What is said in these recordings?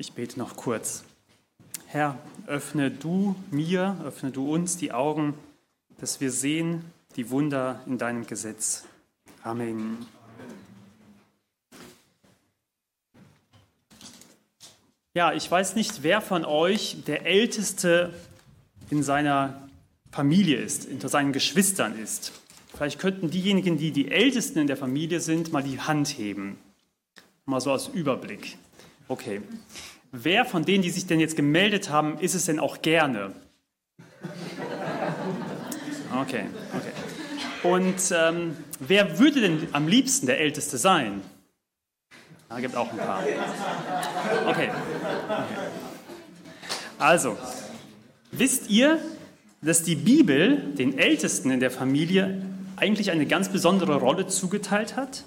Ich bete noch kurz. Herr, öffne du mir, öffne du uns die Augen, dass wir sehen die Wunder in deinem Gesetz. Amen. Ja, ich weiß nicht, wer von euch der Älteste in seiner Familie ist, unter seinen Geschwistern ist. Vielleicht könnten diejenigen, die die Ältesten in der Familie sind, mal die Hand heben. Mal so als Überblick. Okay. Wer von denen, die sich denn jetzt gemeldet haben, ist es denn auch gerne? Okay, okay. Und ähm, wer würde denn am liebsten der Älteste sein? Da gibt auch ein paar. Okay. okay. Also, wisst ihr, dass die Bibel den Ältesten in der Familie eigentlich eine ganz besondere Rolle zugeteilt hat?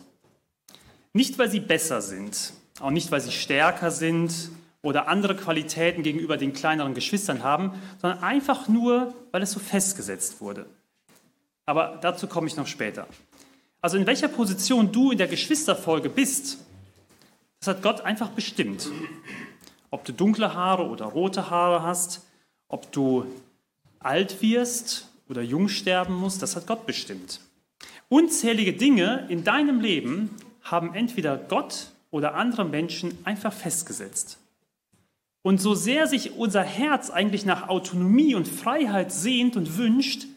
Nicht, weil sie besser sind, auch nicht, weil sie stärker sind oder andere Qualitäten gegenüber den kleineren Geschwistern haben, sondern einfach nur, weil es so festgesetzt wurde. Aber dazu komme ich noch später. Also in welcher Position du in der Geschwisterfolge bist, das hat Gott einfach bestimmt. Ob du dunkle Haare oder rote Haare hast, ob du alt wirst oder jung sterben musst, das hat Gott bestimmt. Unzählige Dinge in deinem Leben haben entweder Gott oder andere Menschen einfach festgesetzt. Und so sehr sich unser Herz eigentlich nach Autonomie und Freiheit sehnt und wünscht,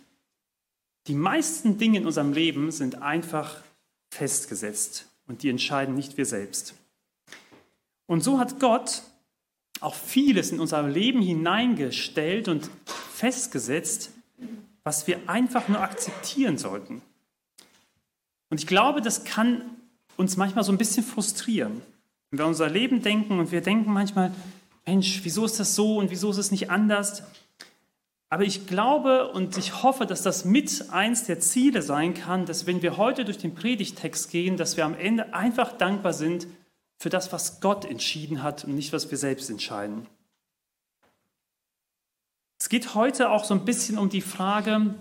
die meisten Dinge in unserem Leben sind einfach festgesetzt und die entscheiden nicht wir selbst. Und so hat Gott auch vieles in unser Leben hineingestellt und festgesetzt, was wir einfach nur akzeptieren sollten. Und ich glaube, das kann uns manchmal so ein bisschen frustrieren. Wenn wir unser Leben denken und wir denken manchmal, Mensch, wieso ist das so und wieso ist es nicht anders? Aber ich glaube und ich hoffe, dass das mit eins der Ziele sein kann, dass wenn wir heute durch den Predigtext gehen, dass wir am Ende einfach dankbar sind für das, was Gott entschieden hat und nicht, was wir selbst entscheiden. Es geht heute auch so ein bisschen um die Frage,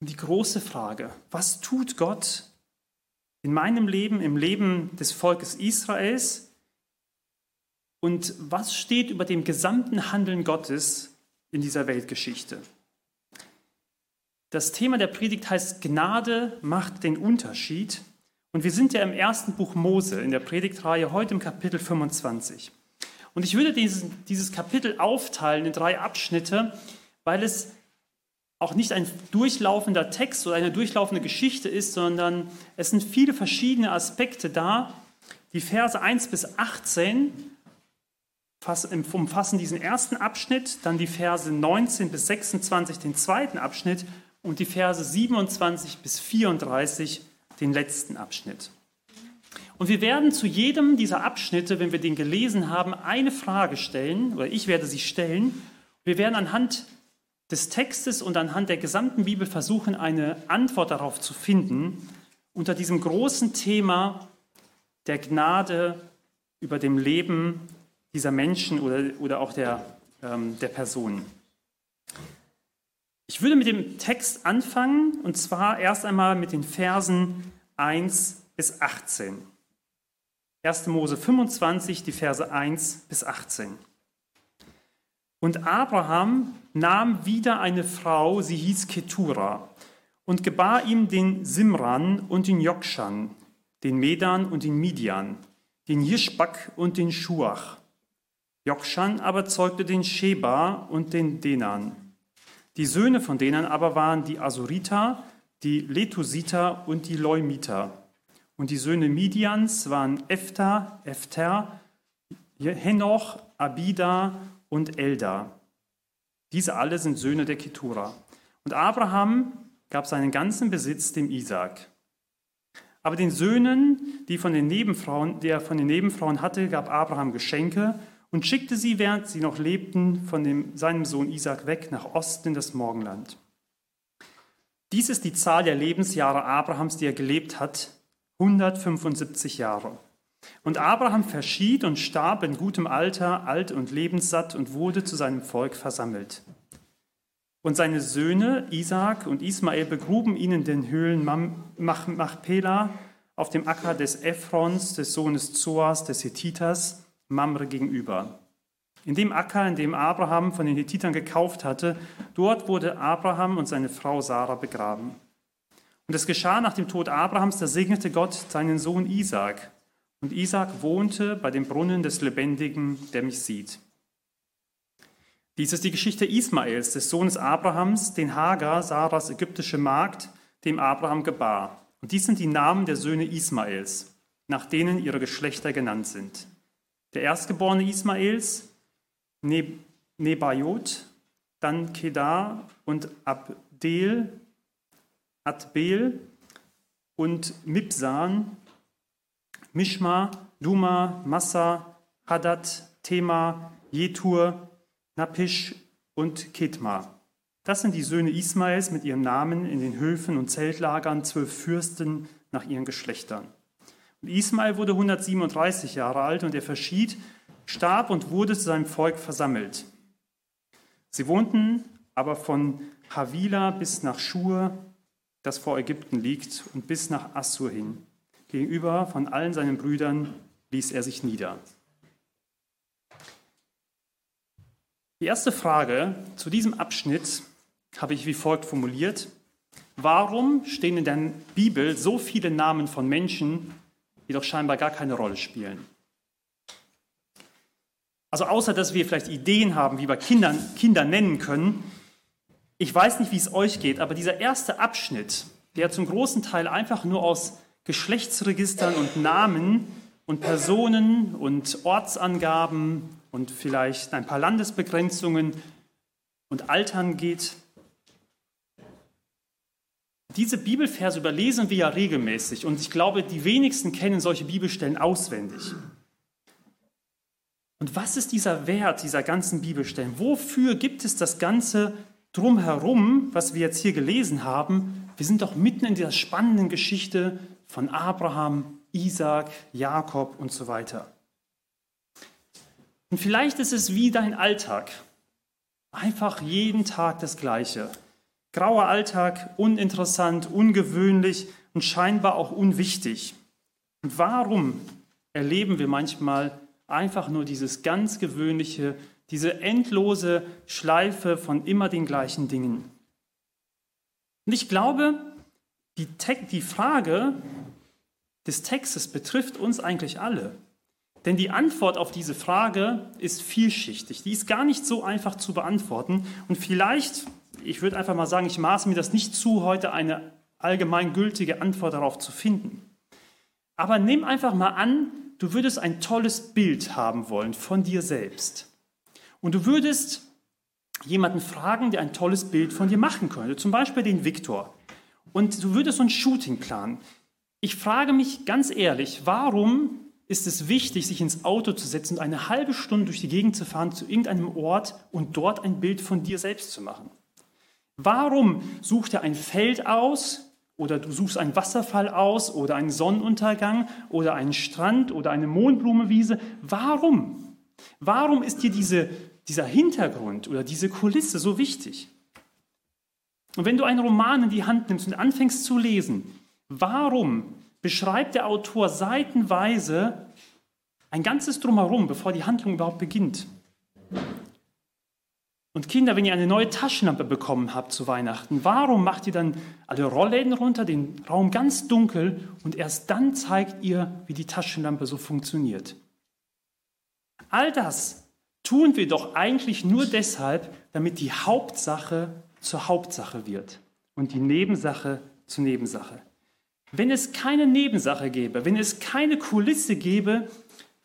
um die große Frage, was tut Gott in meinem Leben, im Leben des Volkes Israels und was steht über dem gesamten Handeln Gottes in dieser Weltgeschichte? Das Thema der Predigt heißt Gnade macht den Unterschied. Und wir sind ja im ersten Buch Mose in der Predigtreihe heute im Kapitel 25. Und ich würde dieses, dieses Kapitel aufteilen in drei Abschnitte, weil es auch nicht ein durchlaufender Text oder eine durchlaufende Geschichte ist, sondern es sind viele verschiedene Aspekte da. Die Verse 1 bis 18 umfassen diesen ersten Abschnitt, dann die Verse 19 bis 26 den zweiten Abschnitt und die Verse 27 bis 34 den letzten Abschnitt. Und wir werden zu jedem dieser Abschnitte, wenn wir den gelesen haben, eine Frage stellen, oder ich werde sie stellen. Wir werden anhand des Textes und anhand der gesamten Bibel versuchen, eine Antwort darauf zu finden, unter diesem großen Thema der Gnade über dem Leben dieser Menschen oder, oder auch der, ähm, der Personen. Ich würde mit dem Text anfangen und zwar erst einmal mit den Versen 1 bis 18. 1. Mose 25, die Verse 1 bis 18. Und Abraham nahm wieder eine Frau, sie hieß Ketura, und gebar ihm den Simran und den Jokshan, den Medan und den Midian, den Jischbak und den Schuach. Jokshan aber zeugte den Sheba und den Denan. Die Söhne von denen aber waren die Asuriter, die Letusiter und die Leumiter. Und die Söhne Midians waren Ephta, Ephter, Henoch, Abida und Elda. Diese alle sind Söhne der Ketura. Und Abraham gab seinen ganzen Besitz dem Isaak. Aber den Söhnen, die, von den Nebenfrauen, die er von den Nebenfrauen hatte, gab Abraham Geschenke und schickte sie, während sie noch lebten, von dem, seinem Sohn Isaac weg nach Osten in das Morgenland. Dies ist die Zahl der Lebensjahre Abrahams, die er gelebt hat, 175 Jahre. Und Abraham verschied und starb in gutem Alter, alt und lebenssatt und wurde zu seinem Volk versammelt. Und seine Söhne Isaac und Ismael begruben ihn in den Höhlen Machpela auf dem Acker des Ephrons, des Sohnes Zoas, des Hethiters, Mamre gegenüber. In dem Acker, in dem Abraham von den Hethitern gekauft hatte, dort wurde Abraham und seine Frau Sarah begraben. Und es geschah nach dem Tod Abrahams, da segnete Gott seinen Sohn Isaac. Und Isaac wohnte bei dem Brunnen des Lebendigen, der mich sieht. Dies ist die Geschichte Ismaels, des Sohnes Abrahams, den Hagar, Sarahs ägyptische Magd, dem Abraham gebar. Und dies sind die Namen der Söhne Ismaels, nach denen ihre Geschlechter genannt sind. Der Erstgeborene Ismaels, ne Nebajot, dann Kedar und Abdel, Adbel und Mibsan, Mishma, Duma, Massa, Hadad, Tema, Jetur, Napisch und Ketma. Das sind die Söhne Ismaels mit ihren Namen in den Höfen und Zeltlagern, zwölf Fürsten nach ihren Geschlechtern. Und Ismael wurde 137 Jahre alt und er verschied, starb und wurde zu seinem Volk versammelt. Sie wohnten aber von Havila bis nach Schur, das vor Ägypten liegt, und bis nach Assur hin. Gegenüber von allen seinen Brüdern ließ er sich nieder. Die erste Frage zu diesem Abschnitt habe ich wie folgt formuliert. Warum stehen in der Bibel so viele Namen von Menschen, die doch scheinbar gar keine Rolle spielen? Also außer dass wir vielleicht Ideen haben, wie wir Kindern, Kinder nennen können, ich weiß nicht, wie es euch geht, aber dieser erste Abschnitt, der zum großen Teil einfach nur aus Geschlechtsregistern und Namen und Personen und Ortsangaben und vielleicht ein paar Landesbegrenzungen und Altern geht. Diese Bibelverse überlesen wir ja regelmäßig und ich glaube, die wenigsten kennen solche Bibelstellen auswendig. Und was ist dieser Wert dieser ganzen Bibelstellen? Wofür gibt es das Ganze drumherum, was wir jetzt hier gelesen haben? Wir sind doch mitten in dieser spannenden Geschichte von Abraham, Isaac, Jakob und so weiter. Und vielleicht ist es wie dein Alltag. Einfach jeden Tag das Gleiche. Grauer Alltag, uninteressant, ungewöhnlich und scheinbar auch unwichtig. Und warum erleben wir manchmal einfach nur dieses ganz gewöhnliche, diese endlose Schleife von immer den gleichen Dingen? Und ich glaube, die, die Frage des Textes betrifft uns eigentlich alle. Denn die Antwort auf diese Frage ist vielschichtig. Die ist gar nicht so einfach zu beantworten. Und vielleicht, ich würde einfach mal sagen, ich maße mir das nicht zu, heute eine allgemeingültige Antwort darauf zu finden. Aber nimm einfach mal an, du würdest ein tolles Bild haben wollen von dir selbst. Und du würdest jemanden fragen, der ein tolles Bild von dir machen könnte, zum Beispiel den Viktor. Und du würdest so ein Shooting planen. Ich frage mich ganz ehrlich, warum ist es wichtig, sich ins Auto zu setzen und eine halbe Stunde durch die Gegend zu fahren zu irgendeinem Ort und dort ein Bild von dir selbst zu machen? Warum sucht er ein Feld aus oder du suchst einen Wasserfall aus oder einen Sonnenuntergang oder einen Strand oder eine Mondblumewiese? Warum? Warum ist dir diese, dieser Hintergrund oder diese Kulisse so wichtig? Und wenn du einen Roman in die Hand nimmst und anfängst zu lesen, warum beschreibt der Autor seitenweise ein ganzes Drumherum, bevor die Handlung überhaupt beginnt. Und Kinder, wenn ihr eine neue Taschenlampe bekommen habt zu Weihnachten, warum macht ihr dann alle Rollläden runter, den Raum ganz dunkel und erst dann zeigt ihr, wie die Taschenlampe so funktioniert? All das tun wir doch eigentlich nur deshalb, damit die Hauptsache zur Hauptsache wird und die Nebensache zur Nebensache. Wenn es keine Nebensache gäbe, wenn es keine Kulisse gäbe,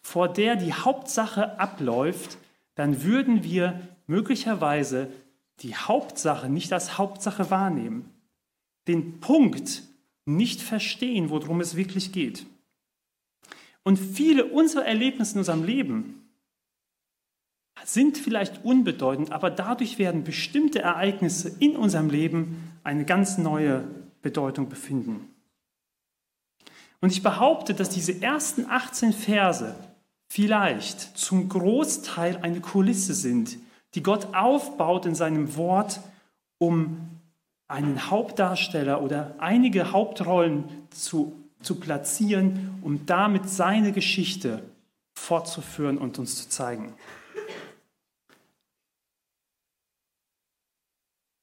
vor der die Hauptsache abläuft, dann würden wir möglicherweise die Hauptsache nicht als Hauptsache wahrnehmen, den Punkt nicht verstehen, worum es wirklich geht. Und viele unserer Erlebnisse in unserem Leben sind vielleicht unbedeutend, aber dadurch werden bestimmte Ereignisse in unserem Leben eine ganz neue Bedeutung befinden. Und ich behaupte, dass diese ersten 18 Verse vielleicht zum Großteil eine Kulisse sind, die Gott aufbaut in seinem Wort, um einen Hauptdarsteller oder einige Hauptrollen zu, zu platzieren, um damit seine Geschichte fortzuführen und uns zu zeigen.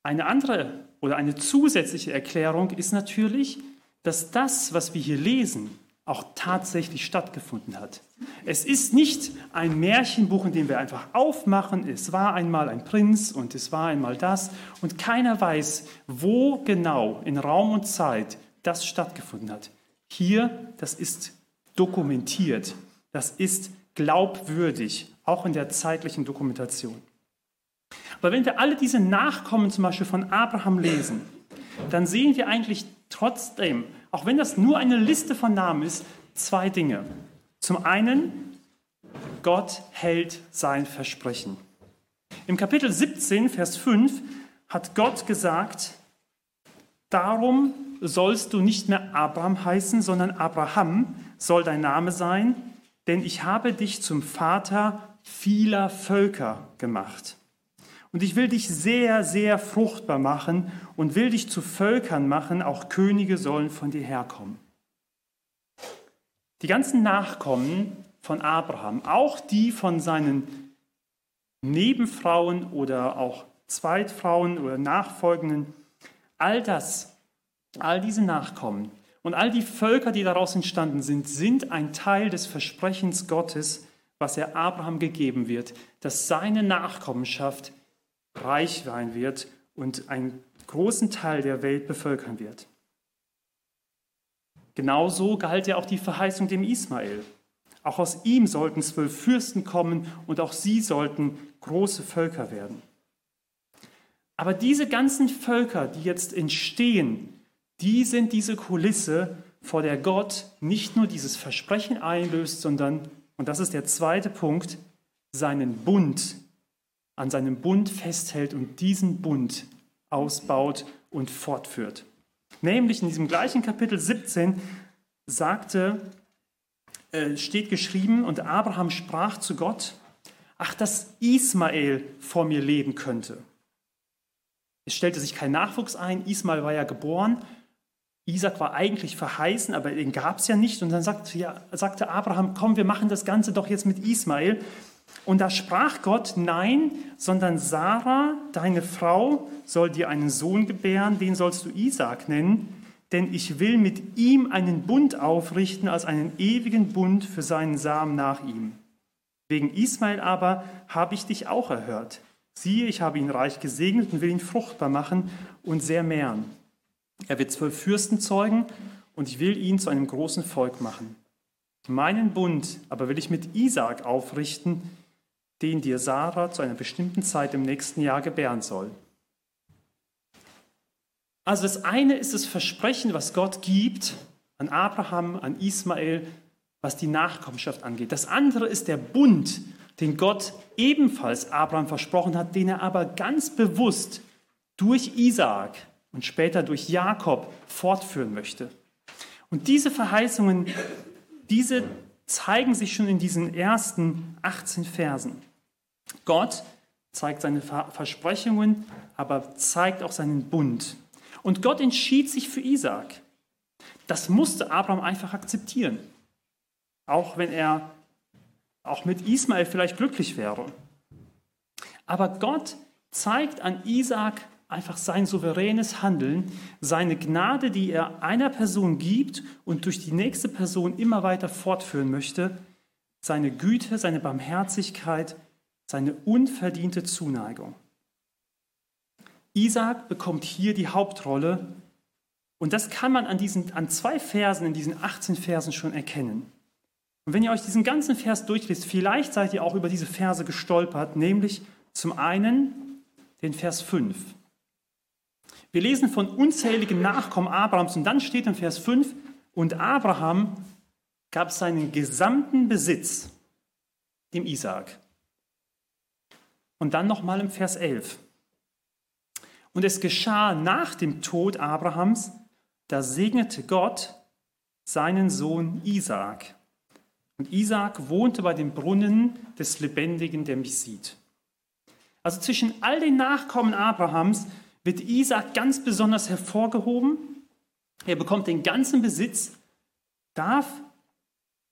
Eine andere oder eine zusätzliche Erklärung ist natürlich, dass das, was wir hier lesen, auch tatsächlich stattgefunden hat. Es ist nicht ein Märchenbuch, in dem wir einfach aufmachen, es war einmal ein Prinz und es war einmal das und keiner weiß, wo genau in Raum und Zeit das stattgefunden hat. Hier, das ist dokumentiert, das ist glaubwürdig, auch in der zeitlichen Dokumentation. Aber wenn wir alle diese Nachkommen zum Beispiel von Abraham lesen, dann sehen wir eigentlich trotzdem, auch wenn das nur eine Liste von Namen ist, zwei Dinge. Zum einen, Gott hält sein Versprechen. Im Kapitel 17, Vers 5 hat Gott gesagt, darum sollst du nicht mehr Abraham heißen, sondern Abraham soll dein Name sein, denn ich habe dich zum Vater vieler Völker gemacht. Und ich will dich sehr, sehr fruchtbar machen und will dich zu Völkern machen, auch Könige sollen von dir herkommen. Die ganzen Nachkommen von Abraham, auch die von seinen Nebenfrauen oder auch Zweitfrauen oder Nachfolgenden, all das, all diese Nachkommen und all die Völker, die daraus entstanden sind, sind ein Teil des Versprechens Gottes, was er Abraham gegeben wird, dass seine Nachkommenschaft reich sein wird und einen großen Teil der Welt bevölkern wird. Genauso galt ja auch die Verheißung dem Ismael. Auch aus ihm sollten zwölf Fürsten kommen und auch sie sollten große Völker werden. Aber diese ganzen Völker, die jetzt entstehen, die sind diese Kulisse, vor der Gott nicht nur dieses Versprechen einlöst, sondern, und das ist der zweite Punkt, seinen Bund an seinem Bund festhält und diesen Bund ausbaut und fortführt. Nämlich in diesem gleichen Kapitel 17 sagte, äh, steht geschrieben, und Abraham sprach zu Gott, ach, dass Ismael vor mir leben könnte. Es stellte sich kein Nachwuchs ein, Ismael war ja geboren, Isaac war eigentlich verheißen, aber den gab es ja nicht. Und dann sagte, ja, sagte Abraham, komm, wir machen das Ganze doch jetzt mit Ismael. Und da sprach Gott, nein, sondern Sarah, deine Frau, soll dir einen Sohn gebären, den sollst du Isaac nennen, denn ich will mit ihm einen Bund aufrichten als einen ewigen Bund für seinen Samen nach ihm. Wegen Ismael aber habe ich dich auch erhört. Siehe, ich habe ihn reich gesegnet und will ihn fruchtbar machen und sehr mehren. Er wird zwölf Fürsten zeugen und ich will ihn zu einem großen Volk machen. Meinen Bund aber will ich mit Isaac aufrichten, den dir Sarah zu einer bestimmten Zeit im nächsten Jahr gebären soll. Also das eine ist das Versprechen, was Gott gibt an Abraham, an Ismael, was die Nachkommenschaft angeht. Das andere ist der Bund, den Gott ebenfalls Abraham versprochen hat, den er aber ganz bewusst durch Isaak und später durch Jakob fortführen möchte. Und diese Verheißungen, diese zeigen sich schon in diesen ersten 18 Versen. Gott zeigt seine Versprechungen, aber zeigt auch seinen Bund. Und Gott entschied sich für Isaak. Das musste Abraham einfach akzeptieren. Auch wenn er auch mit Ismael vielleicht glücklich wäre. Aber Gott zeigt an Isaak einfach sein souveränes Handeln, seine Gnade, die er einer Person gibt und durch die nächste Person immer weiter fortführen möchte, seine Güte, seine Barmherzigkeit, seine unverdiente Zuneigung. Isaac bekommt hier die Hauptrolle und das kann man an, diesen, an zwei Versen, in diesen 18 Versen schon erkennen. Und wenn ihr euch diesen ganzen Vers durchliest, vielleicht seid ihr auch über diese Verse gestolpert, nämlich zum einen den Vers 5. Wir lesen von unzähligen Nachkommen Abrahams und dann steht im Vers 5, und Abraham gab seinen gesamten Besitz dem Isaak. Und dann nochmal im Vers 11. Und es geschah nach dem Tod Abrahams, da segnete Gott seinen Sohn Isaak. Und Isaak wohnte bei dem Brunnen des Lebendigen, der mich sieht. Also zwischen all den Nachkommen Abrahams wird Isaak ganz besonders hervorgehoben. Er bekommt den ganzen Besitz, darf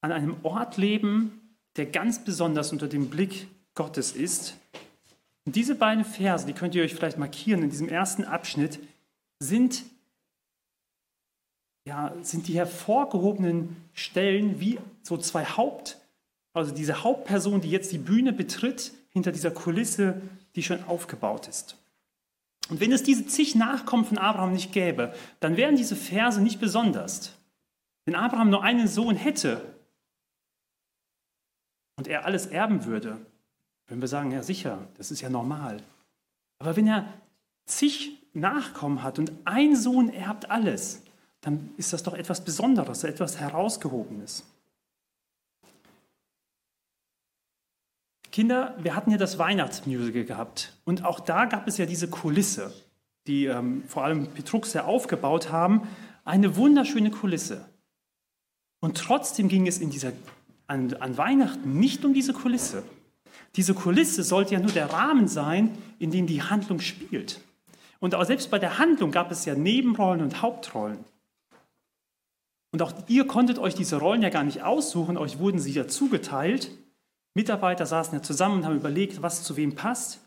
an einem Ort leben, der ganz besonders unter dem Blick Gottes ist. Und diese beiden Verse, die könnt ihr euch vielleicht markieren in diesem ersten Abschnitt, sind, ja, sind die hervorgehobenen Stellen wie so zwei Haupt, also diese Hauptperson, die jetzt die Bühne betritt, hinter dieser Kulisse, die schon aufgebaut ist. Und wenn es diese zig Nachkommen von Abraham nicht gäbe, dann wären diese Verse nicht besonders. Wenn Abraham nur einen Sohn hätte und er alles erben würde, würden wir sagen, ja sicher, das ist ja normal. Aber wenn er zig Nachkommen hat und ein Sohn erbt alles, dann ist das doch etwas Besonderes, etwas Herausgehobenes. Kinder, wir hatten ja das Weihnachtsmusical gehabt und auch da gab es ja diese Kulisse, die ähm, vor allem Petrux ja aufgebaut haben. Eine wunderschöne Kulisse. Und trotzdem ging es in dieser, an, an Weihnachten nicht um diese Kulisse. Diese Kulisse sollte ja nur der Rahmen sein, in dem die Handlung spielt. Und auch selbst bei der Handlung gab es ja Nebenrollen und Hauptrollen. Und auch ihr konntet euch diese Rollen ja gar nicht aussuchen, euch wurden sie ja zugeteilt. Mitarbeiter saßen ja zusammen und haben überlegt, was zu wem passt.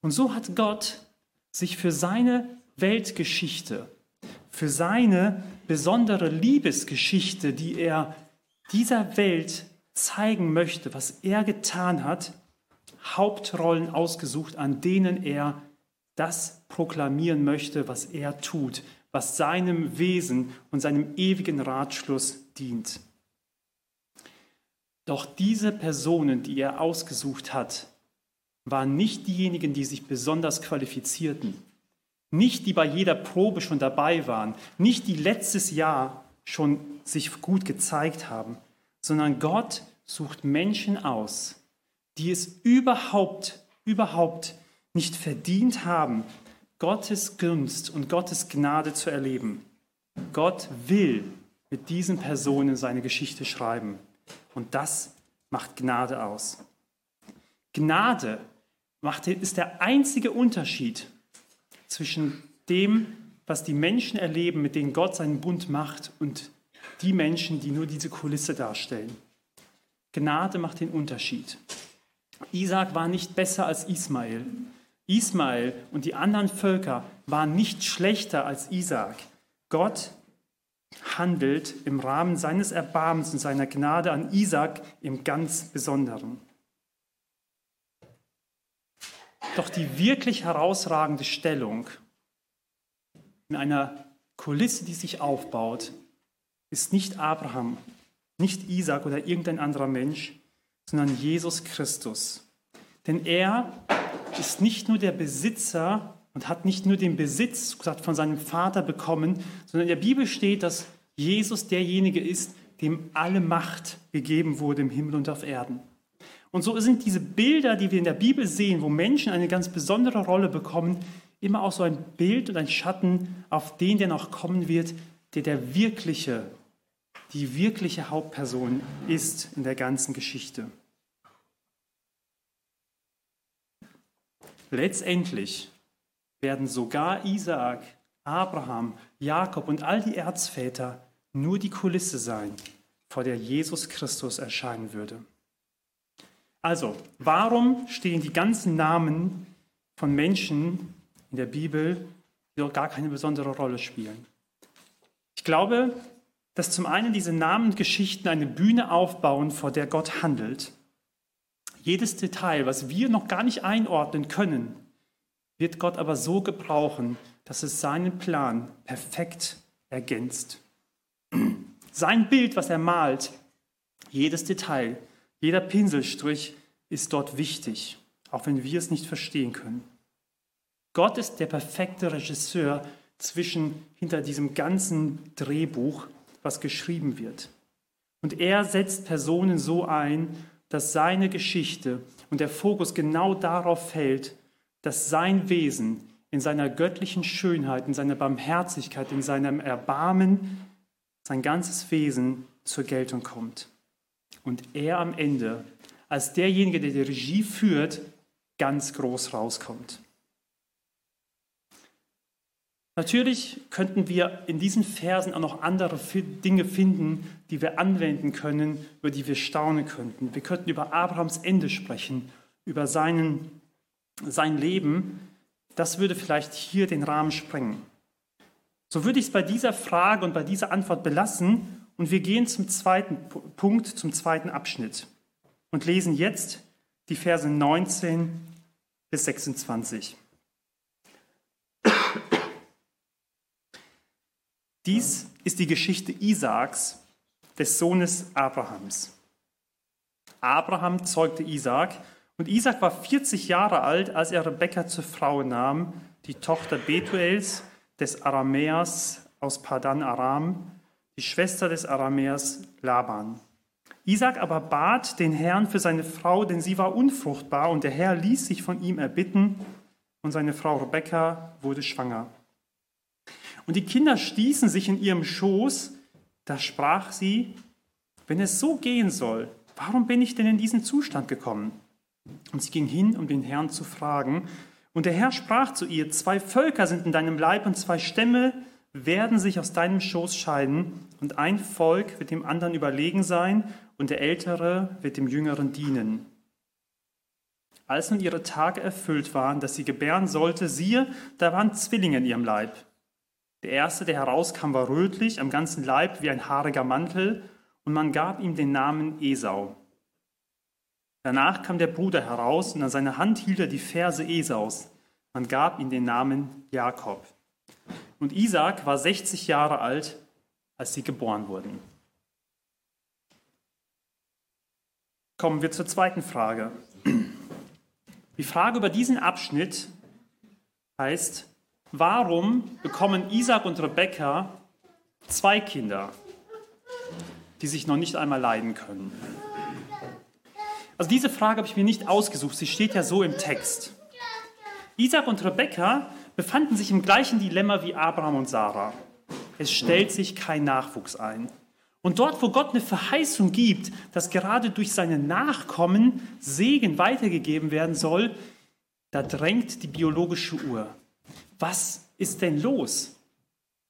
Und so hat Gott sich für seine Weltgeschichte, für seine besondere Liebesgeschichte, die er dieser Welt zeigen möchte, was er getan hat, Hauptrollen ausgesucht, an denen er das proklamieren möchte, was er tut, was seinem Wesen und seinem ewigen Ratschluss dient. Doch diese Personen, die er ausgesucht hat, waren nicht diejenigen, die sich besonders qualifizierten, nicht die bei jeder Probe schon dabei waren, nicht die letztes Jahr schon sich gut gezeigt haben, sondern Gott sucht Menschen aus, die es überhaupt, überhaupt nicht verdient haben, Gottes Gunst und Gottes Gnade zu erleben. Gott will mit diesen Personen seine Geschichte schreiben. Und das macht Gnade aus. Gnade macht, ist der einzige Unterschied zwischen dem, was die Menschen erleben, mit denen Gott seinen Bund macht, und die Menschen, die nur diese Kulisse darstellen. Gnade macht den Unterschied. Isaac war nicht besser als Ismael. Ismael und die anderen Völker waren nicht schlechter als Isaac. Gott handelt im Rahmen seines Erbarmens und seiner Gnade an Isaac im ganz Besonderen. Doch die wirklich herausragende Stellung in einer Kulisse, die sich aufbaut, ist nicht Abraham, nicht Isaac oder irgendein anderer Mensch, sondern Jesus Christus. Denn er ist nicht nur der Besitzer und hat nicht nur den Besitz gesagt, von seinem Vater bekommen, sondern in der Bibel steht, dass Jesus derjenige ist, dem alle Macht gegeben wurde im Himmel und auf Erden. Und so sind diese Bilder, die wir in der Bibel sehen, wo Menschen eine ganz besondere Rolle bekommen, immer auch so ein Bild und ein Schatten auf den, der noch kommen wird, der der wirkliche, die wirkliche Hauptperson ist in der ganzen Geschichte. Letztendlich werden sogar Isaak, Abraham, Jakob und all die Erzväter nur die Kulisse sein, vor der Jesus Christus erscheinen würde. Also, warum stehen die ganzen Namen von Menschen in der Bibel, die doch gar keine besondere Rolle spielen? Ich glaube, dass zum einen diese Namen und Geschichten eine Bühne aufbauen, vor der Gott handelt. Jedes Detail, was wir noch gar nicht einordnen können, wird Gott aber so gebrauchen, dass es seinen Plan perfekt ergänzt. Sein Bild, was er malt, jedes Detail, jeder Pinselstrich ist dort wichtig, auch wenn wir es nicht verstehen können. Gott ist der perfekte Regisseur zwischen hinter diesem ganzen Drehbuch, was geschrieben wird. Und er setzt Personen so ein, dass seine Geschichte und der Fokus genau darauf fällt, dass sein Wesen in seiner göttlichen Schönheit, in seiner Barmherzigkeit, in seinem Erbarmen, sein ganzes Wesen zur Geltung kommt. Und er am Ende, als derjenige, der die Regie führt, ganz groß rauskommt. Natürlich könnten wir in diesen Versen auch noch andere Dinge finden, die wir anwenden können, über die wir staunen könnten. Wir könnten über Abrahams Ende sprechen, über seinen, sein Leben. Das würde vielleicht hier den Rahmen sprengen. So würde ich es bei dieser Frage und bei dieser Antwort belassen und wir gehen zum zweiten Punkt, zum zweiten Abschnitt und lesen jetzt die Verse 19 bis 26. Dies ist die Geschichte Isaaks, des Sohnes Abrahams. Abraham zeugte Isaak und Isaak war 40 Jahre alt, als er Rebekka zur Frau nahm, die Tochter Betuels, des Aramäers aus Padan Aram, die Schwester des Aramäers Laban. Isaac aber bat den Herrn für seine Frau, denn sie war unfruchtbar, und der Herr ließ sich von ihm erbitten, und seine Frau Rebekka wurde schwanger. Und die Kinder stießen sich in ihrem Schoß, da sprach sie, wenn es so gehen soll, warum bin ich denn in diesen Zustand gekommen? Und sie ging hin, um den Herrn zu fragen. Und der Herr sprach zu ihr, zwei Völker sind in deinem Leib und zwei Stämme werden sich aus deinem Schoß scheiden und ein Volk wird dem anderen überlegen sein und der Ältere wird dem Jüngeren dienen. Als nun ihre Tage erfüllt waren, dass sie gebären sollte, siehe, da waren Zwillinge in ihrem Leib. Der erste, der herauskam, war rötlich, am ganzen Leib wie ein haariger Mantel, und man gab ihm den Namen Esau. Danach kam der Bruder heraus, und an seiner Hand hielt er die Verse Esaus. Man gab ihm den Namen Jakob. Und Isaac war 60 Jahre alt, als sie geboren wurden. Kommen wir zur zweiten Frage. Die Frage über diesen Abschnitt heißt, warum bekommen Isaac und Rebekka zwei Kinder, die sich noch nicht einmal leiden können? Also diese Frage habe ich mir nicht ausgesucht, sie steht ja so im Text. Isaac und Rebekka befanden sich im gleichen Dilemma wie Abraham und Sarah. Es stellt sich kein Nachwuchs ein. Und dort, wo Gott eine Verheißung gibt, dass gerade durch seine Nachkommen Segen weitergegeben werden soll, da drängt die biologische Uhr. Was ist denn los?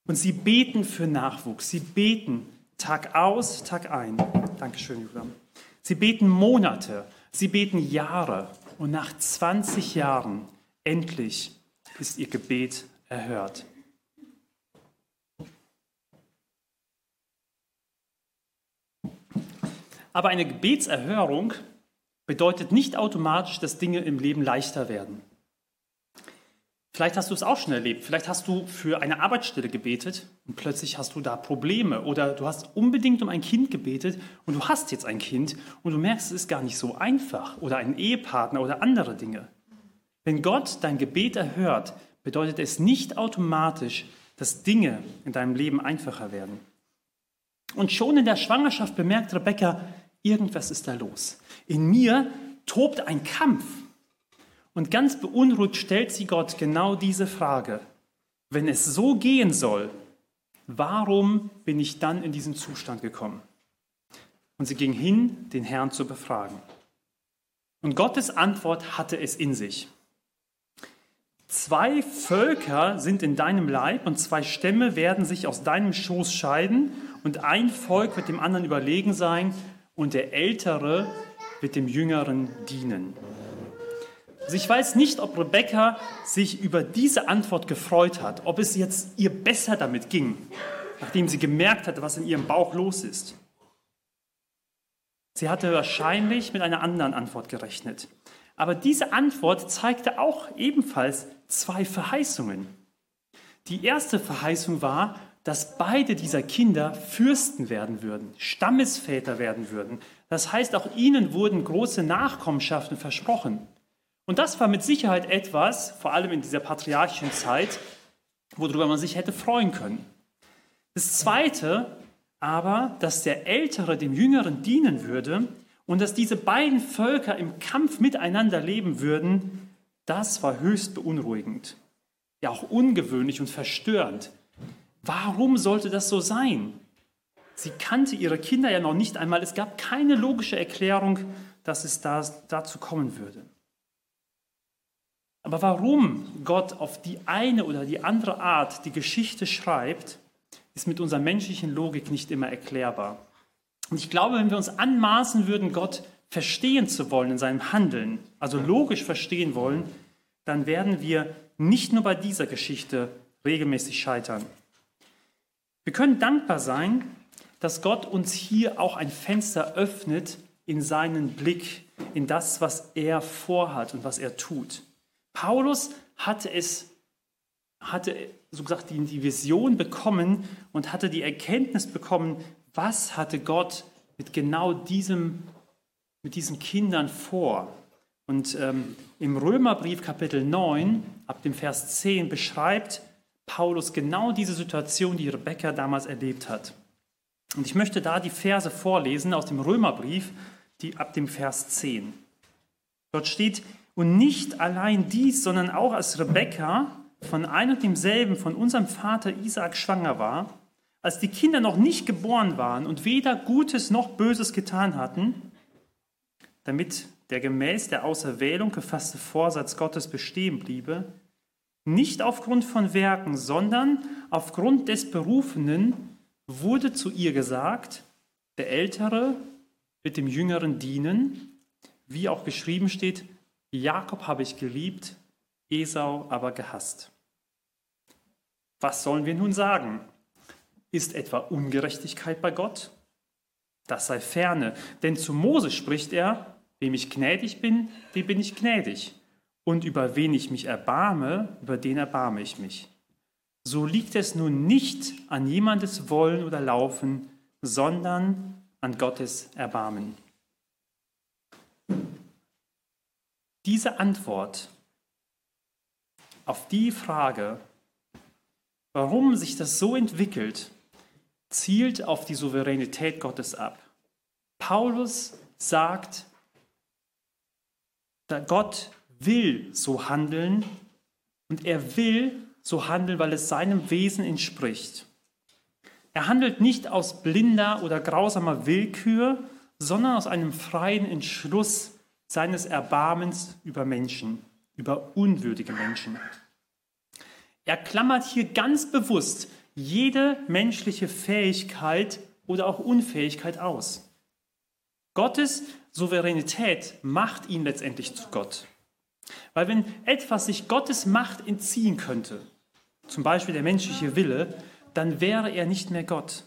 Und sie beten für Nachwuchs. Sie beten Tag aus, Tag ein. Dankeschön, Julian. Sie beten Monate, sie beten Jahre. Und nach 20 Jahren endlich ist ihr Gebet erhört. Aber eine Gebetserhörung bedeutet nicht automatisch, dass Dinge im Leben leichter werden. Vielleicht hast du es auch schon erlebt. Vielleicht hast du für eine Arbeitsstelle gebetet und plötzlich hast du da Probleme. Oder du hast unbedingt um ein Kind gebetet und du hast jetzt ein Kind und du merkst, es ist gar nicht so einfach. Oder einen Ehepartner oder andere Dinge. Wenn Gott dein Gebet erhört, bedeutet es nicht automatisch, dass Dinge in deinem Leben einfacher werden. Und schon in der Schwangerschaft bemerkt Rebecca, irgendwas ist da los. In mir tobt ein Kampf. Und ganz beunruhigt stellt sie Gott genau diese Frage. Wenn es so gehen soll, warum bin ich dann in diesen Zustand gekommen? Und sie ging hin, den Herrn zu befragen. Und Gottes Antwort hatte es in sich. Zwei Völker sind in deinem Leib und zwei Stämme werden sich aus deinem Schoß scheiden und ein Volk wird dem anderen überlegen sein und der Ältere wird dem Jüngeren dienen. Also ich weiß nicht, ob Rebecca sich über diese Antwort gefreut hat, ob es jetzt ihr besser damit ging, nachdem sie gemerkt hatte, was in ihrem Bauch los ist. Sie hatte wahrscheinlich mit einer anderen Antwort gerechnet. Aber diese Antwort zeigte auch ebenfalls zwei Verheißungen. Die erste Verheißung war, dass beide dieser Kinder Fürsten werden würden, Stammesväter werden würden. Das heißt, auch ihnen wurden große Nachkommenschaften versprochen. Und das war mit Sicherheit etwas, vor allem in dieser patriarchischen Zeit, worüber man sich hätte freuen können. Das Zweite aber, dass der Ältere dem Jüngeren dienen würde und dass diese beiden Völker im Kampf miteinander leben würden, das war höchst beunruhigend, ja auch ungewöhnlich und verstörend. Warum sollte das so sein? Sie kannte ihre Kinder ja noch nicht einmal. Es gab keine logische Erklärung, dass es da, dazu kommen würde. Aber warum Gott auf die eine oder die andere Art die Geschichte schreibt, ist mit unserer menschlichen Logik nicht immer erklärbar. Und ich glaube, wenn wir uns anmaßen würden, Gott verstehen zu wollen in seinem Handeln, also logisch verstehen wollen, dann werden wir nicht nur bei dieser Geschichte regelmäßig scheitern. Wir können dankbar sein, dass Gott uns hier auch ein Fenster öffnet in seinen Blick, in das, was er vorhat und was er tut. Paulus hatte es, hatte so gesagt die, die Vision bekommen und hatte die Erkenntnis bekommen, was hatte Gott mit genau diesem, mit diesen Kindern vor. Und ähm, im Römerbrief Kapitel 9, ab dem Vers 10, beschreibt Paulus genau diese Situation, die Rebekka damals erlebt hat. Und ich möchte da die Verse vorlesen aus dem Römerbrief, die ab dem Vers 10. Dort steht, und nicht allein dies, sondern auch als Rebekka von einem und demselben, von unserem Vater Isaak schwanger war, als die Kinder noch nicht geboren waren und weder Gutes noch Böses getan hatten, damit der gemäß der Auserwählung gefasste Vorsatz Gottes bestehen bliebe, nicht aufgrund von Werken, sondern aufgrund des Berufenen wurde zu ihr gesagt, der Ältere wird dem Jüngeren dienen, wie auch geschrieben steht, Jakob habe ich geliebt, Esau aber gehasst. Was sollen wir nun sagen? Ist etwa Ungerechtigkeit bei Gott? Das sei ferne, denn zu Mose spricht er, wem ich gnädig bin, dem bin ich gnädig. Und über wen ich mich erbarme, über den erbarme ich mich. So liegt es nun nicht an jemandes Wollen oder Laufen, sondern an Gottes Erbarmen. Diese Antwort auf die Frage, warum sich das so entwickelt, zielt auf die Souveränität Gottes ab. Paulus sagt, Gott will so handeln und er will so handeln, weil es seinem Wesen entspricht. Er handelt nicht aus blinder oder grausamer Willkür, sondern aus einem freien Entschluss seines Erbarmens über Menschen, über unwürdige Menschen. Er klammert hier ganz bewusst jede menschliche Fähigkeit oder auch Unfähigkeit aus. Gottes Souveränität macht ihn letztendlich zu Gott. Weil wenn etwas sich Gottes Macht entziehen könnte, zum Beispiel der menschliche Wille, dann wäre er nicht mehr Gott.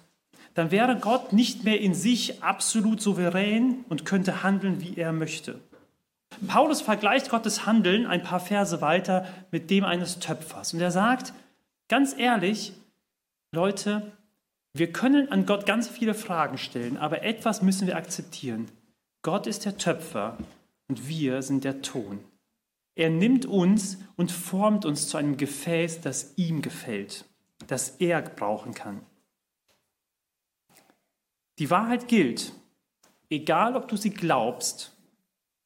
Dann wäre Gott nicht mehr in sich absolut souverän und könnte handeln, wie er möchte. Paulus vergleicht Gottes Handeln ein paar Verse weiter mit dem eines Töpfers. Und er sagt, ganz ehrlich, Leute, wir können an Gott ganz viele Fragen stellen, aber etwas müssen wir akzeptieren. Gott ist der Töpfer und wir sind der Ton. Er nimmt uns und formt uns zu einem Gefäß, das ihm gefällt, das er brauchen kann. Die Wahrheit gilt, egal ob du sie glaubst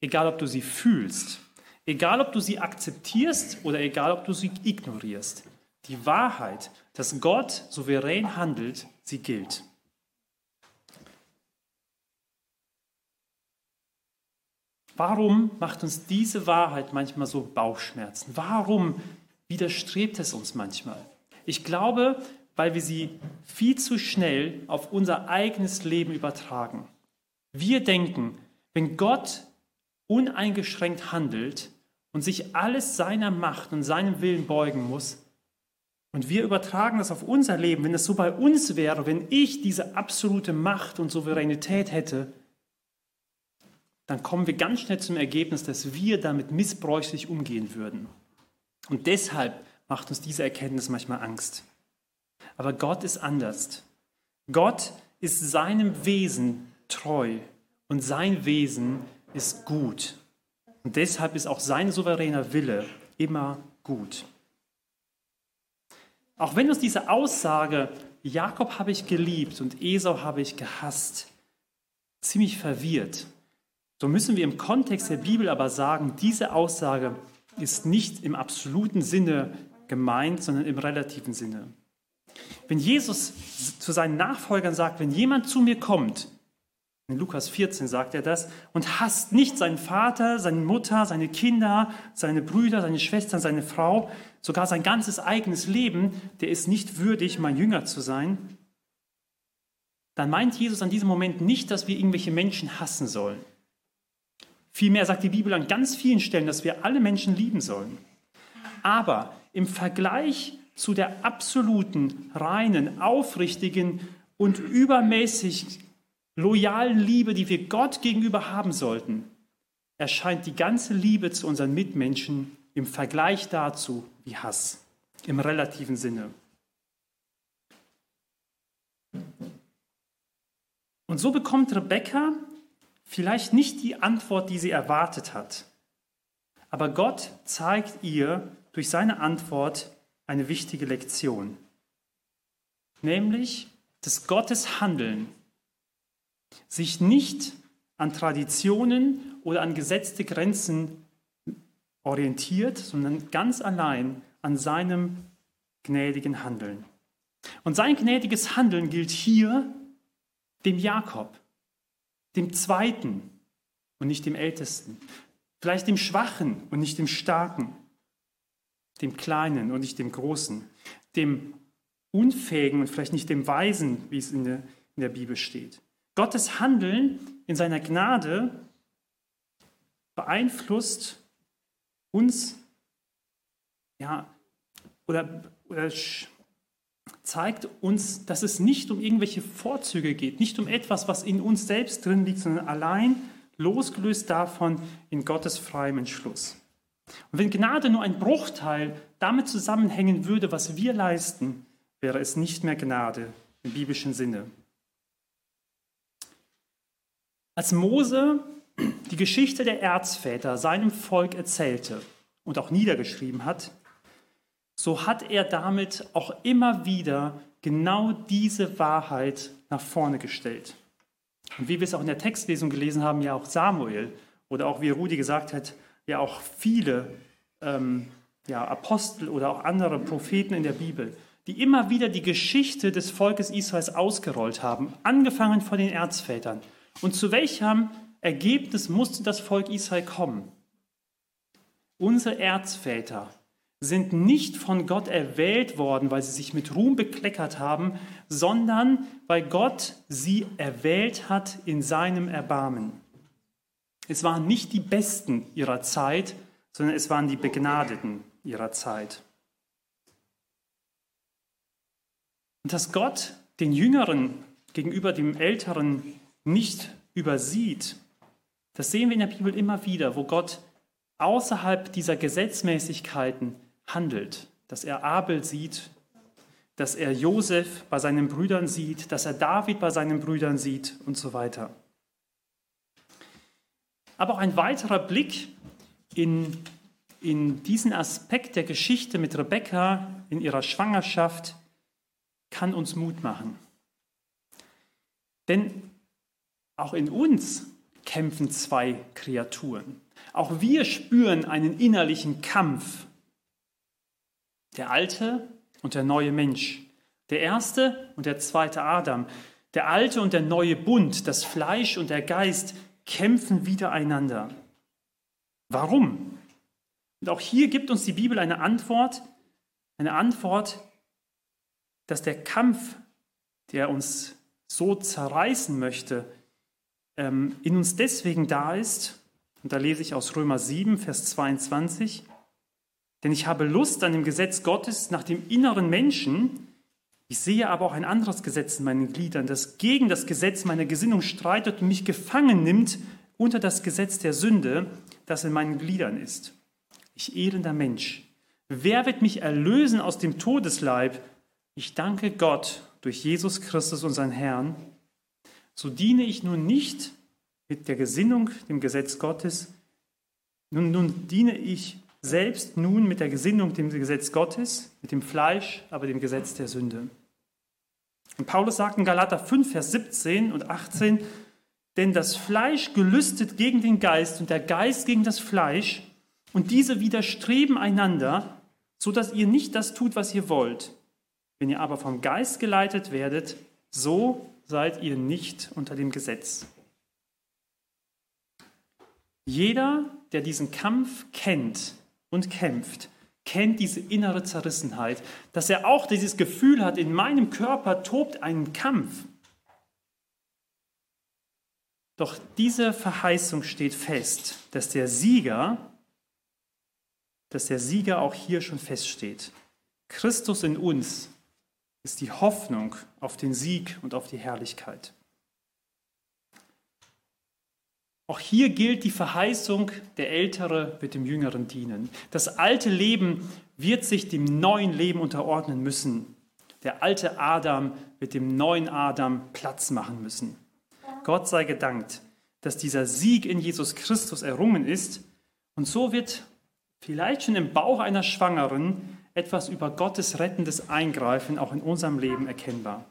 egal ob du sie fühlst, egal ob du sie akzeptierst oder egal ob du sie ignorierst. Die Wahrheit, dass Gott souverän handelt, sie gilt. Warum macht uns diese Wahrheit manchmal so Bauchschmerzen? Warum widerstrebt es uns manchmal? Ich glaube, weil wir sie viel zu schnell auf unser eigenes Leben übertragen. Wir denken, wenn Gott uneingeschränkt handelt und sich alles seiner Macht und seinem Willen beugen muss. Und wir übertragen das auf unser Leben, wenn es so bei uns wäre, wenn ich diese absolute Macht und Souveränität hätte, dann kommen wir ganz schnell zum Ergebnis, dass wir damit missbräuchlich umgehen würden. Und deshalb macht uns diese Erkenntnis manchmal Angst. Aber Gott ist anders. Gott ist seinem Wesen treu und sein Wesen ist gut. Und deshalb ist auch sein souveräner Wille immer gut. Auch wenn uns diese Aussage, Jakob habe ich geliebt und Esau habe ich gehasst, ziemlich verwirrt, so müssen wir im Kontext der Bibel aber sagen, diese Aussage ist nicht im absoluten Sinne gemeint, sondern im relativen Sinne. Wenn Jesus zu seinen Nachfolgern sagt, wenn jemand zu mir kommt, In Lukas 14 sagt er das. Und hasst nicht seinen Vater, seine Mutter, seine Kinder, seine Brüder, seine Schwestern, seine Frau, sogar sein ganzes eigenes Leben, der ist nicht würdig, mein Jünger zu sein. Dann meint Jesus an diesem Moment nicht, dass wir irgendwelche Menschen hassen sollen. Vielmehr sagt die Bibel an ganz vielen Stellen, dass wir alle Menschen lieben sollen. Aber im Vergleich zu der absoluten, reinen, aufrichtigen und übermäßig loyalen Liebe, die wir Gott gegenüber haben sollten, erscheint die ganze Liebe zu unseren Mitmenschen im Vergleich dazu wie Hass, im relativen Sinne. Und so bekommt Rebekka vielleicht nicht die Antwort, die sie erwartet hat. Aber Gott zeigt ihr durch seine Antwort eine wichtige Lektion. Nämlich, dass Gottes Handeln sich nicht an Traditionen oder an gesetzte Grenzen orientiert, sondern ganz allein an seinem gnädigen Handeln. Und sein gnädiges Handeln gilt hier dem Jakob, dem Zweiten und nicht dem Ältesten, vielleicht dem Schwachen und nicht dem Starken, dem Kleinen und nicht dem Großen, dem Unfähigen und vielleicht nicht dem Weisen, wie es in der, in der Bibel steht. Gottes Handeln in seiner Gnade beeinflusst uns, ja, oder, oder zeigt uns, dass es nicht um irgendwelche Vorzüge geht, nicht um etwas, was in uns selbst drin liegt, sondern allein losgelöst davon in Gottes freiem Entschluss. Und wenn Gnade nur ein Bruchteil damit zusammenhängen würde, was wir leisten, wäre es nicht mehr Gnade im biblischen Sinne. Als Mose die Geschichte der Erzväter seinem Volk erzählte und auch niedergeschrieben hat, so hat er damit auch immer wieder genau diese Wahrheit nach vorne gestellt. Und wie wir es auch in der Textlesung gelesen haben, ja auch Samuel oder auch wie Rudi gesagt hat, ja auch viele ähm, ja, Apostel oder auch andere Propheten in der Bibel, die immer wieder die Geschichte des Volkes Israels ausgerollt haben, angefangen von den Erzvätern. Und zu welchem Ergebnis musste das Volk Israel kommen? Unsere Erzväter sind nicht von Gott erwählt worden, weil sie sich mit Ruhm bekleckert haben, sondern weil Gott sie erwählt hat in seinem Erbarmen. Es waren nicht die Besten ihrer Zeit, sondern es waren die Begnadeten ihrer Zeit. Und dass Gott den Jüngeren gegenüber dem Älteren nicht übersieht, das sehen wir in der Bibel immer wieder, wo Gott außerhalb dieser Gesetzmäßigkeiten handelt, dass er Abel sieht, dass er Josef bei seinen Brüdern sieht, dass er David bei seinen Brüdern sieht und so weiter. Aber auch ein weiterer Blick in, in diesen Aspekt der Geschichte mit Rebekka in ihrer Schwangerschaft kann uns Mut machen. Denn auch in uns kämpfen zwei Kreaturen. Auch wir spüren einen innerlichen Kampf der alte und der neue Mensch. Der erste und der zweite Adam. Der alte und der neue Bund, das Fleisch und der Geist kämpfen wiedereinander. Warum? Und auch hier gibt uns die Bibel eine Antwort, eine Antwort, dass der Kampf, der uns so zerreißen möchte, ähm, in uns deswegen da ist, und da lese ich aus Römer 7, Vers 22, denn ich habe Lust an dem Gesetz Gottes nach dem inneren Menschen. Ich sehe aber auch ein anderes Gesetz in meinen Gliedern, das gegen das Gesetz meiner Gesinnung streitet und mich gefangen nimmt unter das Gesetz der Sünde, das in meinen Gliedern ist. Ich elender Mensch, wer wird mich erlösen aus dem Todesleib? Ich danke Gott durch Jesus Christus, unseren Herrn. So diene ich nun nicht mit der Gesinnung dem Gesetz Gottes, nun, nun diene ich selbst nun mit der Gesinnung dem Gesetz Gottes, mit dem Fleisch, aber dem Gesetz der Sünde. Und Paulus sagt in Galater 5, Vers 17 und 18, denn das Fleisch gelüstet gegen den Geist und der Geist gegen das Fleisch, und diese widerstreben einander, so dass ihr nicht das tut, was ihr wollt. Wenn ihr aber vom Geist geleitet werdet, so seid ihr nicht unter dem Gesetz. Jeder, der diesen Kampf kennt und kämpft, kennt diese innere Zerrissenheit, dass er auch dieses Gefühl hat, in meinem Körper tobt ein Kampf. Doch diese Verheißung steht fest, dass der Sieger, dass der Sieger auch hier schon feststeht. Christus in uns ist die Hoffnung auf den Sieg und auf die Herrlichkeit. Auch hier gilt die Verheißung, der Ältere wird dem Jüngeren dienen. Das alte Leben wird sich dem neuen Leben unterordnen müssen. Der alte Adam wird dem neuen Adam Platz machen müssen. Gott sei gedankt, dass dieser Sieg in Jesus Christus errungen ist. Und so wird vielleicht schon im Bauch einer Schwangeren etwas über Gottes rettendes Eingreifen auch in unserem Leben erkennbar.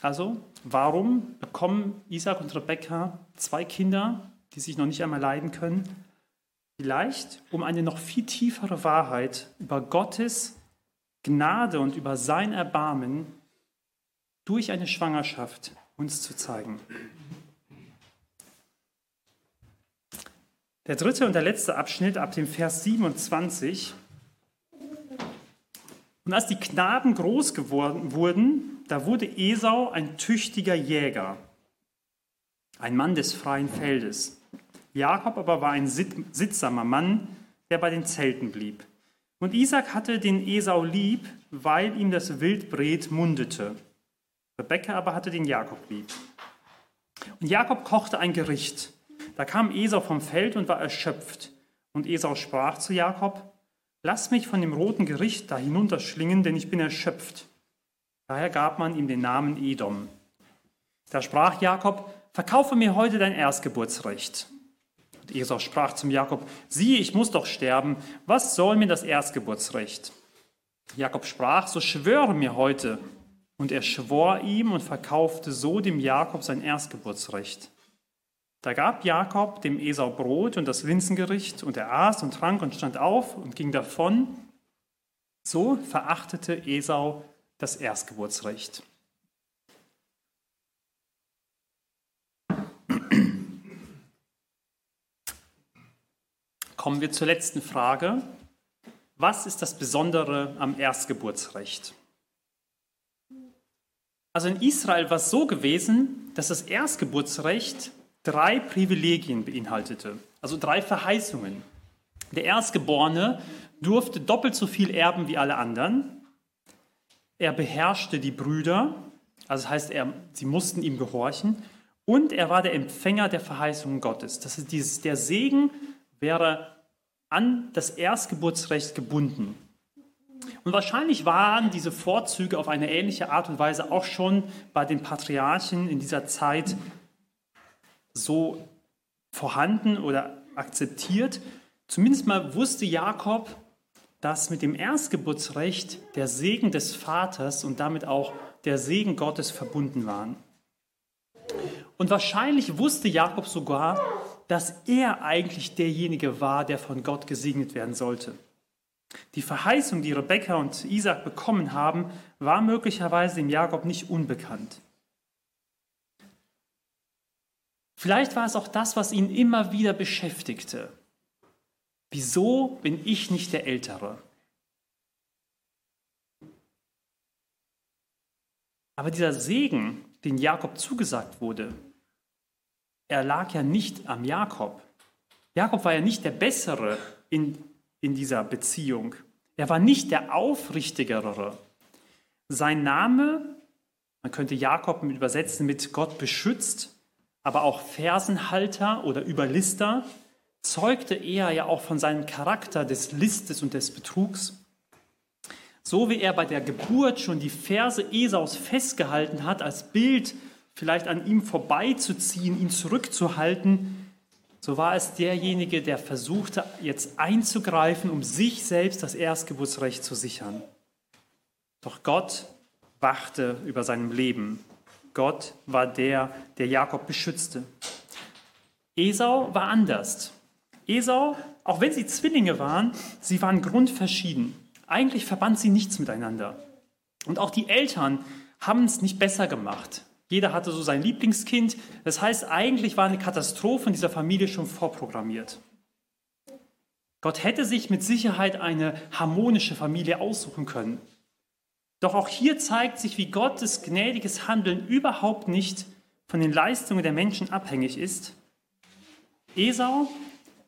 Also, warum bekommen Isaac und Rebekka zwei Kinder, die sich noch nicht einmal leiden können? Vielleicht, um eine noch viel tiefere Wahrheit über Gottes Gnade und über sein Erbarmen durch eine Schwangerschaft uns zu zeigen. Der dritte und der letzte Abschnitt ab dem Vers 27. Und als die Knaben groß geworden wurden, da wurde Esau ein tüchtiger Jäger, ein Mann des freien Feldes. Jakob aber war ein sittsamer Mann, der bei den Zelten blieb. Und Isaac hatte den Esau lieb, weil ihm das Wildbret mundete. Rebekka aber hatte den Jakob lieb. Und Jakob kochte ein Gericht. Da kam Esau vom Feld und war erschöpft. Und Esau sprach zu Jakob, Lass mich von dem roten Gericht da hinunterschlingen, denn ich bin erschöpft. Daher gab man ihm den Namen Edom. Da sprach Jakob, Verkaufe mir heute dein Erstgeburtsrecht. Und Esau sprach zum Jakob, siehe, ich muss doch sterben, was soll mir das Erstgeburtsrecht? Jakob sprach, so schwöre mir heute. Und er schwor ihm und verkaufte so dem Jakob sein Erstgeburtsrecht. Da gab Jakob dem Esau Brot und das Linsengericht, und er aß und trank und stand auf und ging davon. So verachtete Esau das Erstgeburtsrecht. Kommen wir zur letzten Frage. Was ist das Besondere am Erstgeburtsrecht? Also in Israel war es so gewesen, dass das Erstgeburtsrecht drei Privilegien beinhaltete, also drei Verheißungen. Der Erstgeborene durfte doppelt so viel erben wie alle anderen. Er beherrschte die Brüder, also das heißt, er, sie mussten ihm gehorchen. Und er war der Empfänger der Verheißungen Gottes. Das ist dieses, der Segen wäre an das Erstgeburtsrecht gebunden. Und wahrscheinlich waren diese Vorzüge auf eine ähnliche Art und Weise auch schon bei den Patriarchen in dieser Zeit so vorhanden oder akzeptiert. Zumindest mal wusste Jakob, dass mit dem Erstgeburtsrecht der Segen des Vaters und damit auch der Segen Gottes verbunden waren. Und wahrscheinlich wusste Jakob sogar, dass er eigentlich derjenige war, der von Gott gesegnet werden sollte. Die Verheißung, die Rebekka und Isaac bekommen haben, war möglicherweise dem Jakob nicht unbekannt. Vielleicht war es auch das, was ihn immer wieder beschäftigte. Wieso bin ich nicht der Ältere? Aber dieser Segen, den Jakob zugesagt wurde, er lag ja nicht am Jakob. Jakob war ja nicht der Bessere in in dieser Beziehung. Er war nicht der Aufrichtigere. Sein Name, man könnte Jakob übersetzen mit Gott beschützt, aber auch Fersenhalter oder Überlister, zeugte er ja auch von seinem Charakter des Listes und des Betrugs. So wie er bei der Geburt schon die Verse Esaus festgehalten hat, als Bild vielleicht an ihm vorbeizuziehen, ihn zurückzuhalten, so war es derjenige, der versuchte, jetzt einzugreifen, um sich selbst das Erstgeburtsrecht zu sichern. Doch Gott wachte über seinem Leben. Gott war der, der Jakob beschützte. Esau war anders. Esau, auch wenn sie Zwillinge waren, sie waren grundverschieden. Eigentlich verband sie nichts miteinander. Und auch die Eltern haben es nicht besser gemacht. Jeder hatte so sein Lieblingskind. Das heißt, eigentlich war eine Katastrophe in dieser Familie schon vorprogrammiert. Gott hätte sich mit Sicherheit eine harmonische Familie aussuchen können. Doch auch hier zeigt sich, wie Gottes gnädiges Handeln überhaupt nicht von den Leistungen der Menschen abhängig ist. Esau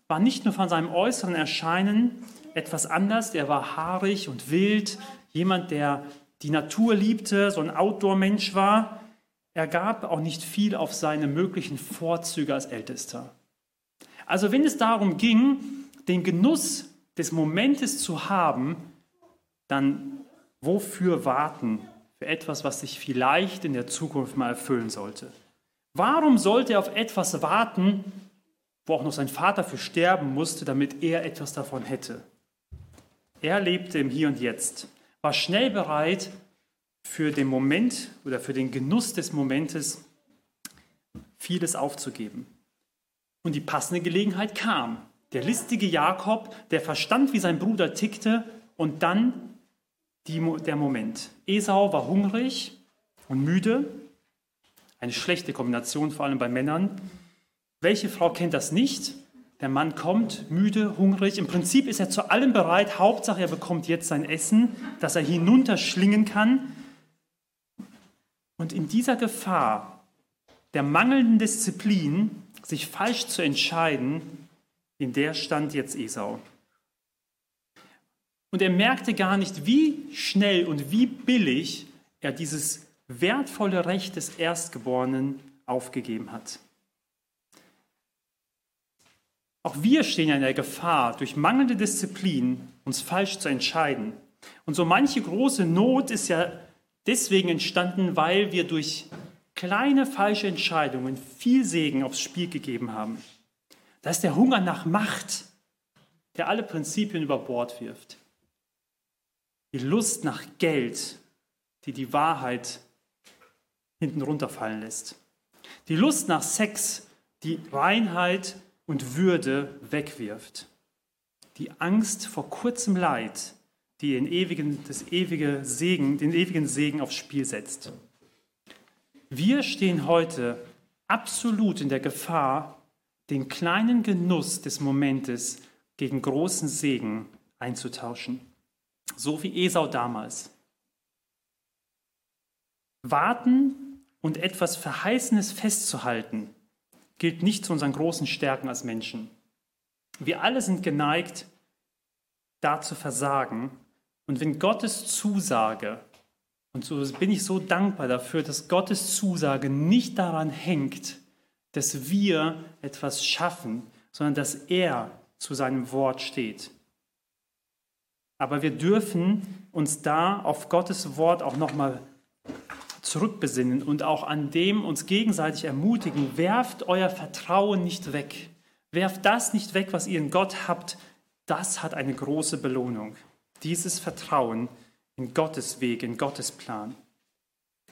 war nicht nur von seinem äußeren Erscheinen etwas anders, er war haarig und wild, jemand, der die Natur liebte, so ein Outdoor-Mensch war. Er gab auch nicht viel auf seine möglichen Vorzüge als Ältester. Also wenn es darum ging, den Genuss des Momentes zu haben, dann wofür warten für etwas, was sich vielleicht in der Zukunft mal erfüllen sollte? Warum sollte er auf etwas warten, wo auch noch sein Vater für sterben musste, damit er etwas davon hätte? Er lebte im Hier und Jetzt, war schnell bereit, für den Moment oder für den Genuss des Momentes vieles aufzugeben. Und die passende Gelegenheit kam. Der listige Jakob, der verstand, wie sein Bruder tickte, und dann die, der Moment. Esau war hungrig und müde, eine schlechte Kombination, vor allem bei Männern. Welche Frau kennt das nicht? Der Mann kommt müde, hungrig. Im Prinzip ist er zu allem bereit. Hauptsache, er bekommt jetzt sein Essen, das er hinunterschlingen kann. Und in dieser Gefahr der mangelnden Disziplin, sich falsch zu entscheiden, in der stand jetzt Esau. Und er merkte gar nicht, wie schnell und wie billig er dieses wertvolle Recht des Erstgeborenen aufgegeben hat. Auch wir stehen ja in der Gefahr, durch mangelnde Disziplin uns falsch zu entscheiden. Und so manche große Not ist ja deswegen entstanden, weil wir durch kleine falsche Entscheidungen viel Segen aufs Spiel gegeben haben. Da ist der Hunger nach Macht, der alle Prinzipien über Bord wirft. Die Lust nach Geld, die die Wahrheit hinten runterfallen lässt. Die Lust nach Sex, die Reinheit und Würde wegwirft. Die Angst vor kurzem Leid, die den ewigen, das ewige Segen, den ewigen Segen aufs Spiel setzt. Wir stehen heute absolut in der Gefahr, den kleinen Genuss des Momentes gegen großen Segen einzutauschen. So wie Esau damals. Warten und etwas Verheißenes festzuhalten, gilt nicht zu unseren großen Stärken als Menschen. Wir alle sind geneigt, da zu versagen. Und wenn Gottes Zusage, und so bin ich so dankbar dafür, dass Gottes Zusage nicht daran hängt, dass wir etwas schaffen, sondern dass er zu seinem Wort steht. Aber wir dürfen uns da auf Gottes Wort auch nochmal zurückbesinnen und auch an dem uns gegenseitig ermutigen, werft euer Vertrauen nicht weg. Werft das nicht weg, was ihr in Gott habt. Das hat eine große Belohnung. Dieses Vertrauen in Gottes Weg, in Gottes Plan.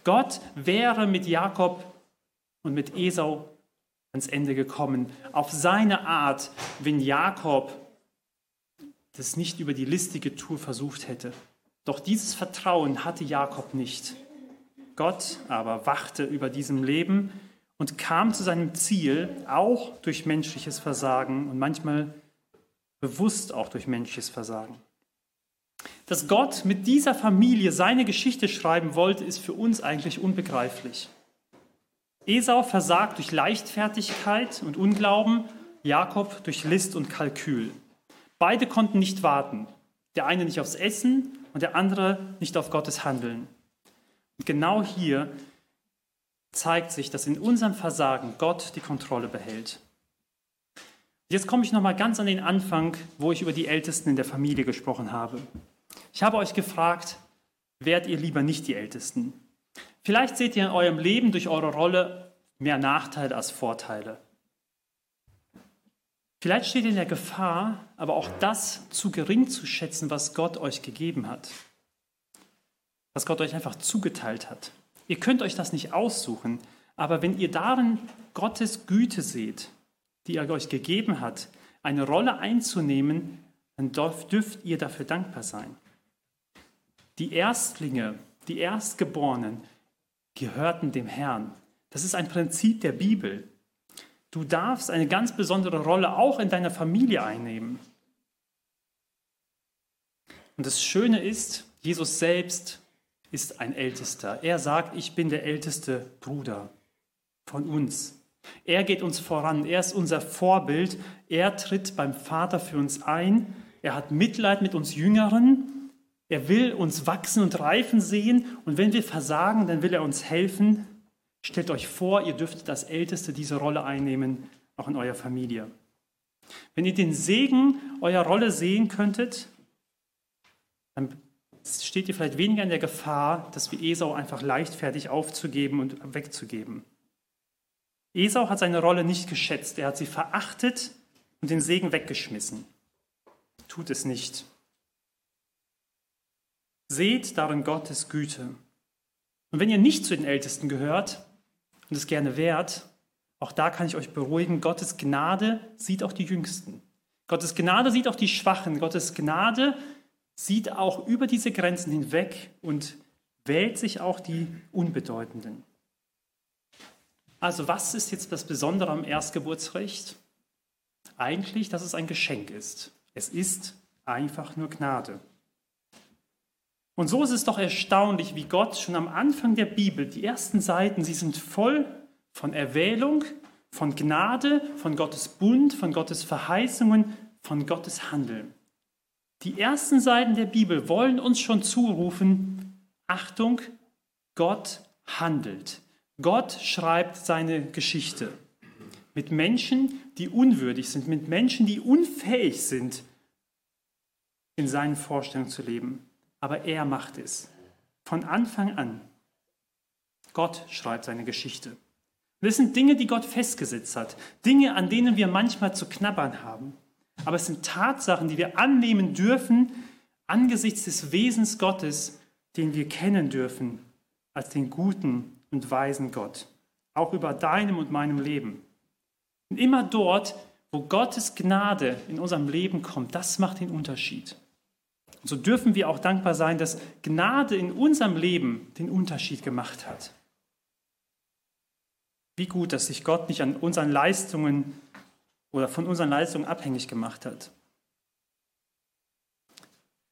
Gott wäre mit Jakob und mit Esau ans Ende gekommen, auf seine Art, wenn Jakob das nicht über die listige Tour versucht hätte. Doch dieses Vertrauen hatte Jakob nicht. Gott aber wachte über diesem Leben und kam zu seinem Ziel, auch durch menschliches Versagen und manchmal bewusst auch durch menschliches Versagen. Dass Gott mit dieser Familie seine Geschichte schreiben wollte, ist für uns eigentlich unbegreiflich. Esau versagt durch Leichtfertigkeit und Unglauben, Jakob durch List und Kalkül. Beide konnten nicht warten. Der eine nicht aufs Essen und der andere nicht auf Gottes Handeln. Und genau hier zeigt sich, dass in unserem Versagen Gott die Kontrolle behält. Jetzt komme ich noch mal ganz an den Anfang, wo ich über die Ältesten in der Familie gesprochen habe. Ich habe euch gefragt, wärt ihr lieber nicht die Ältesten? Vielleicht seht ihr in eurem Leben durch eure Rolle mehr Nachteile als Vorteile. Vielleicht steht in der Gefahr, aber auch das zu gering zu schätzen, was Gott euch gegeben hat. Was Gott euch einfach zugeteilt hat. Ihr könnt euch das nicht aussuchen, aber wenn ihr darin Gottes Güte seht, die er euch gegeben hat, eine Rolle einzunehmen, dann dürft ihr dafür dankbar sein. Die Erstlinge, die Erstgeborenen gehörten dem Herrn. Das ist ein Prinzip der Bibel. Du darfst eine ganz besondere Rolle auch in deiner Familie einnehmen. Und das Schöne ist, Jesus selbst ist ein Ältester. Er sagt, ich bin der älteste Bruder von uns. Er geht uns voran, er ist unser Vorbild, er tritt beim Vater für uns ein, er hat Mitleid mit uns Jüngeren, er will uns wachsen und reifen sehen und wenn wir versagen, dann will er uns helfen. Stellt euch vor, ihr dürftet als Älteste diese Rolle einnehmen, auch in eurer Familie. Wenn ihr den Segen eurer Rolle sehen könntet, dann steht ihr vielleicht weniger in der Gefahr, dass wir Esau einfach leichtfertig aufzugeben und wegzugeben. Esau hat seine Rolle nicht geschätzt, er hat sie verachtet und den Segen weggeschmissen. Tut es nicht. Seht darin Gottes Güte. Und wenn ihr nicht zu den Ältesten gehört und es gerne wärt, auch da kann ich euch beruhigen, Gottes Gnade sieht auch die Jüngsten. Gottes Gnade sieht auch die Schwachen. Gottes Gnade sieht auch über diese Grenzen hinweg und wählt sich auch die Unbedeutenden. Also was ist jetzt das Besondere am Erstgeburtsrecht? Eigentlich, dass es ein Geschenk ist. Es ist einfach nur Gnade. Und so ist es doch erstaunlich, wie Gott schon am Anfang der Bibel, die ersten Seiten, sie sind voll von Erwählung, von Gnade, von Gottes Bund, von Gottes Verheißungen, von Gottes Handeln. Die ersten Seiten der Bibel wollen uns schon zurufen, Achtung, Gott handelt. Gott schreibt seine Geschichte mit Menschen, die unwürdig sind, mit Menschen, die unfähig sind, in seinen Vorstellungen zu leben. Aber er macht es. Von Anfang an. Gott schreibt seine Geschichte. das sind Dinge, die Gott festgesetzt hat. Dinge, an denen wir manchmal zu knabbern haben. Aber es sind Tatsachen, die wir annehmen dürfen angesichts des Wesens Gottes, den wir kennen dürfen als den guten und weisen Gott, auch über deinem und meinem Leben. Und immer dort, wo Gottes Gnade in unserem Leben kommt, das macht den Unterschied. Und so dürfen wir auch dankbar sein, dass Gnade in unserem Leben den Unterschied gemacht hat. Wie gut, dass sich Gott nicht an unseren Leistungen oder von unseren Leistungen abhängig gemacht hat.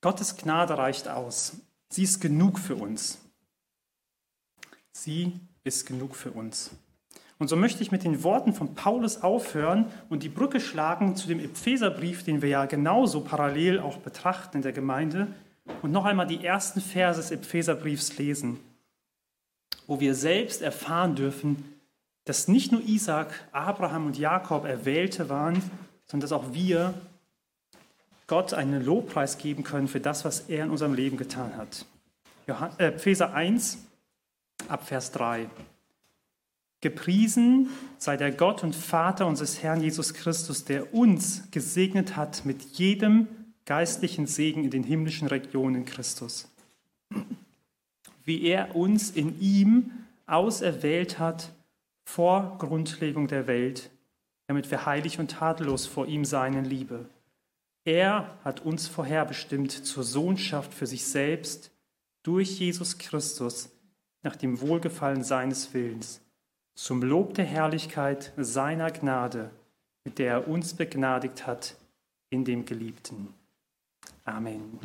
Gottes Gnade reicht aus. Sie ist genug für uns. Sie ist genug für uns. Und so möchte ich mit den Worten von Paulus aufhören und die Brücke schlagen zu dem Epheserbrief, den wir ja genauso parallel auch betrachten in der Gemeinde, und noch einmal die ersten Verse des Epheserbriefs lesen, wo wir selbst erfahren dürfen, dass nicht nur Isaac, Abraham und Jakob Erwählte waren, sondern dass auch wir Gott einen Lobpreis geben können für das, was er in unserem Leben getan hat. Äh, Epheser 1, ab Vers 3. Gepriesen sei der Gott und Vater unseres Herrn Jesus Christus, der uns gesegnet hat mit jedem geistlichen Segen in den himmlischen Regionen Christus. Wie er uns in ihm auserwählt hat vor Grundlegung der Welt, damit wir heilig und tadellos vor ihm seinen Liebe. Er hat uns vorherbestimmt zur Sohnschaft für sich selbst durch Jesus Christus nach dem Wohlgefallen seines Willens, zum Lob der Herrlichkeit seiner Gnade, mit der er uns begnadigt hat in dem Geliebten. Amen.